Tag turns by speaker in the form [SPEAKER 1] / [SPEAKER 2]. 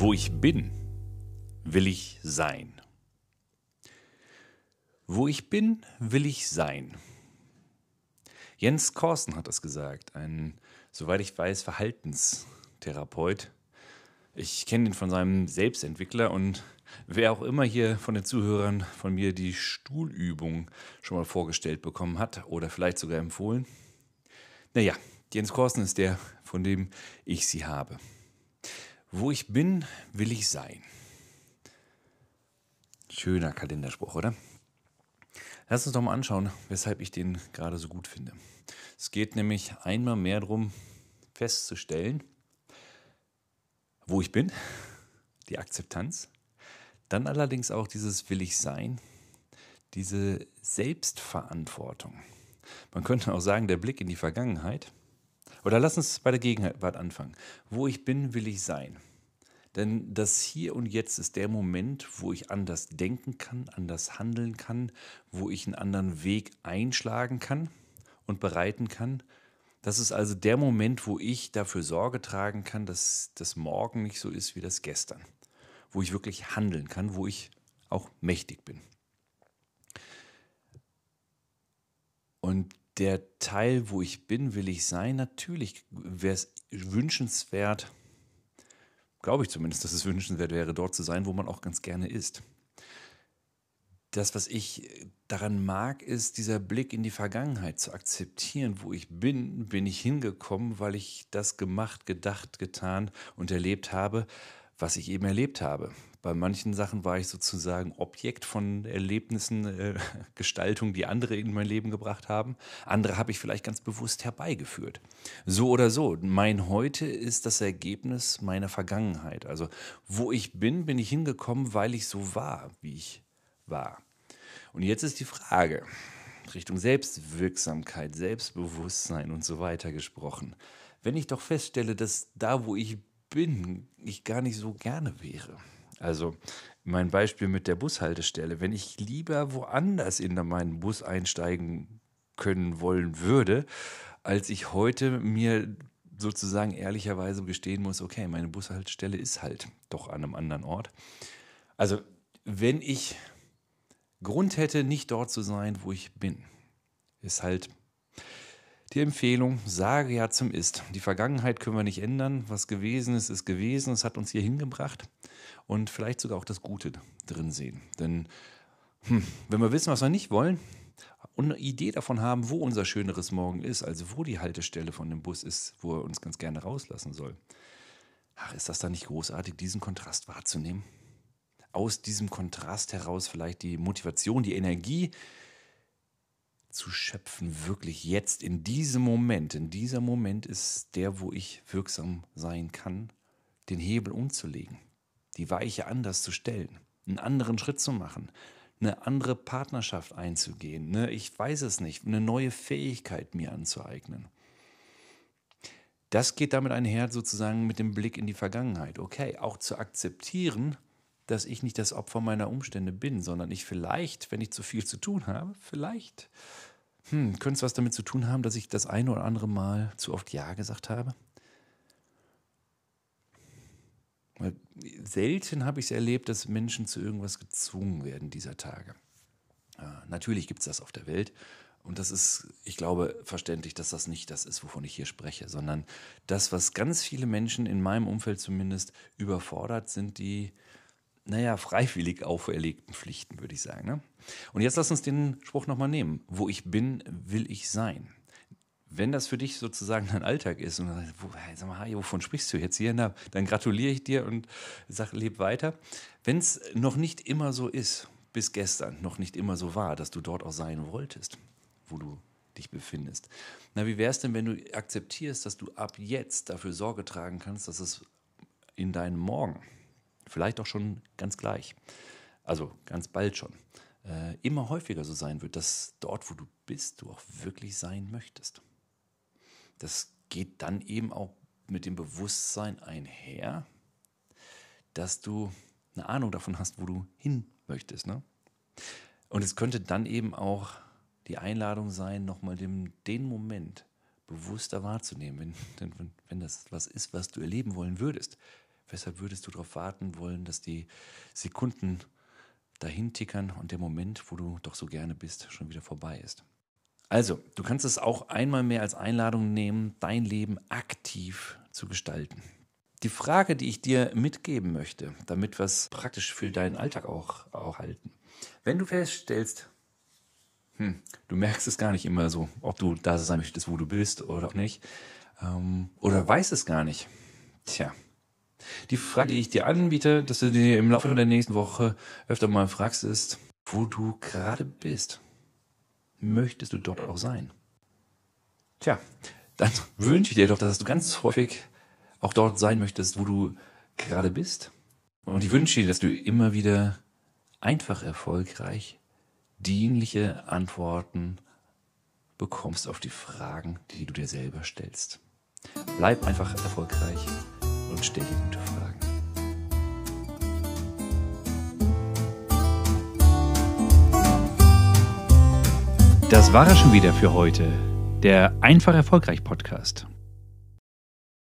[SPEAKER 1] Wo ich bin, will ich sein. Wo ich bin, will ich sein. Jens Korsten hat das gesagt, ein, soweit ich weiß, Verhaltenstherapeut. Ich kenne ihn von seinem Selbstentwickler und wer auch immer hier von den Zuhörern von mir die Stuhlübung schon mal vorgestellt bekommen hat oder vielleicht sogar empfohlen. Naja, Jens Korsten ist der, von dem ich sie habe. Wo ich bin, will ich sein. Schöner Kalenderspruch, oder? Lass uns doch mal anschauen, weshalb ich den gerade so gut finde. Es geht nämlich einmal mehr darum, festzustellen, wo ich bin, die Akzeptanz, dann allerdings auch dieses Will ich sein, diese Selbstverantwortung. Man könnte auch sagen, der Blick in die Vergangenheit oder lass uns bei der Gegenwart anfangen. Wo ich bin, will ich sein. Denn das Hier und Jetzt ist der Moment, wo ich anders denken kann, anders handeln kann, wo ich einen anderen Weg einschlagen kann und bereiten kann. Das ist also der Moment, wo ich dafür Sorge tragen kann, dass das Morgen nicht so ist wie das Gestern. Wo ich wirklich handeln kann, wo ich auch mächtig bin. Und der Teil, wo ich bin, will ich sein. Natürlich wäre es wünschenswert, glaube ich zumindest, dass es wünschenswert wäre, dort zu sein, wo man auch ganz gerne ist. Das, was ich daran mag, ist dieser Blick in die Vergangenheit zu akzeptieren, wo ich bin, bin ich hingekommen, weil ich das gemacht, gedacht, getan und erlebt habe, was ich eben erlebt habe. Bei manchen Sachen war ich sozusagen Objekt von Erlebnissen, äh, Gestaltungen, die andere in mein Leben gebracht haben. Andere habe ich vielleicht ganz bewusst herbeigeführt. So oder so, mein Heute ist das Ergebnis meiner Vergangenheit. Also wo ich bin, bin ich hingekommen, weil ich so war, wie ich war. Und jetzt ist die Frage, Richtung Selbstwirksamkeit, Selbstbewusstsein und so weiter gesprochen. Wenn ich doch feststelle, dass da, wo ich bin, ich gar nicht so gerne wäre. Also mein Beispiel mit der Bushaltestelle. Wenn ich lieber woanders in meinen Bus einsteigen können wollen würde, als ich heute mir sozusagen ehrlicherweise gestehen muss, okay, meine Bushaltestelle ist halt doch an einem anderen Ort. Also wenn ich Grund hätte, nicht dort zu sein, wo ich bin, ist halt die Empfehlung, sage ja zum Ist. Die Vergangenheit können wir nicht ändern. Was gewesen ist, ist gewesen. Es hat uns hier hingebracht. Und vielleicht sogar auch das Gute drin sehen. Denn hm, wenn wir wissen, was wir nicht wollen und eine Idee davon haben, wo unser schöneres Morgen ist, also wo die Haltestelle von dem Bus ist, wo er uns ganz gerne rauslassen soll, ach, ist das dann nicht großartig, diesen Kontrast wahrzunehmen? Aus diesem Kontrast heraus vielleicht die Motivation, die Energie, zu schöpfen, wirklich jetzt, in diesem Moment. In dieser Moment ist der, wo ich wirksam sein kann, den Hebel umzulegen, die Weiche anders zu stellen, einen anderen Schritt zu machen, eine andere Partnerschaft einzugehen, ne, ich weiß es nicht, eine neue Fähigkeit mir anzueignen. Das geht damit einher sozusagen mit dem Blick in die Vergangenheit. Okay, auch zu akzeptieren, dass ich nicht das Opfer meiner Umstände bin, sondern ich vielleicht, wenn ich zu viel zu tun habe, vielleicht hm, könnte es was damit zu tun haben, dass ich das eine oder andere Mal zu oft Ja gesagt habe? Weil selten habe ich es erlebt, dass Menschen zu irgendwas gezwungen werden dieser Tage. Ja, natürlich gibt es das auf der Welt. Und das ist, ich glaube, verständlich, dass das nicht das ist, wovon ich hier spreche, sondern das, was ganz viele Menschen in meinem Umfeld zumindest überfordert, sind die naja, freiwillig auferlegten Pflichten, würde ich sagen. Ne? Und jetzt lass uns den Spruch nochmal nehmen. Wo ich bin, will ich sein. Wenn das für dich sozusagen dein Alltag ist und wo, sag mal, wovon sprichst du jetzt hier? Na, dann gratuliere ich dir und sag, leb weiter. Wenn es noch nicht immer so ist, bis gestern noch nicht immer so war, dass du dort auch sein wolltest, wo du dich befindest. Na, wie wäre es denn, wenn du akzeptierst, dass du ab jetzt dafür Sorge tragen kannst, dass es in deinem Morgen, vielleicht auch schon ganz gleich, also ganz bald schon, äh, immer häufiger so sein wird, dass dort, wo du bist, du auch wirklich sein möchtest. Das geht dann eben auch mit dem Bewusstsein einher, dass du eine Ahnung davon hast, wo du hin möchtest. Ne? Und es könnte dann eben auch die Einladung sein, nochmal den, den Moment bewusster wahrzunehmen, wenn, wenn, wenn das was ist, was du erleben wollen würdest. Weshalb würdest du darauf warten wollen, dass die Sekunden dahin tickern und der Moment, wo du doch so gerne bist, schon wieder vorbei ist? Also, du kannst es auch einmal mehr als Einladung nehmen, dein Leben aktiv zu gestalten. Die Frage, die ich dir mitgeben möchte, damit wir es praktisch für deinen Alltag auch, auch halten. Wenn du feststellst, hm, du merkst es gar nicht immer so, ob du da sein möchtest, wo du bist oder nicht, ähm, oder weißt es gar nicht. Tja, die Frage, die ich dir anbiete, dass du dir im Laufe der nächsten Woche öfter mal fragst, ist, wo du gerade bist möchtest du dort auch sein? Tja, dann wünsche ich dir doch, dass du ganz häufig auch dort sein möchtest, wo du gerade bist. Und ich wünsche dir, dass du immer wieder einfach erfolgreich dienliche Antworten bekommst auf die Fragen, die du dir selber stellst. Bleib einfach erfolgreich und stell dir gute Fragen.
[SPEAKER 2] Das war es schon wieder für heute. Der Einfach Erfolgreich Podcast.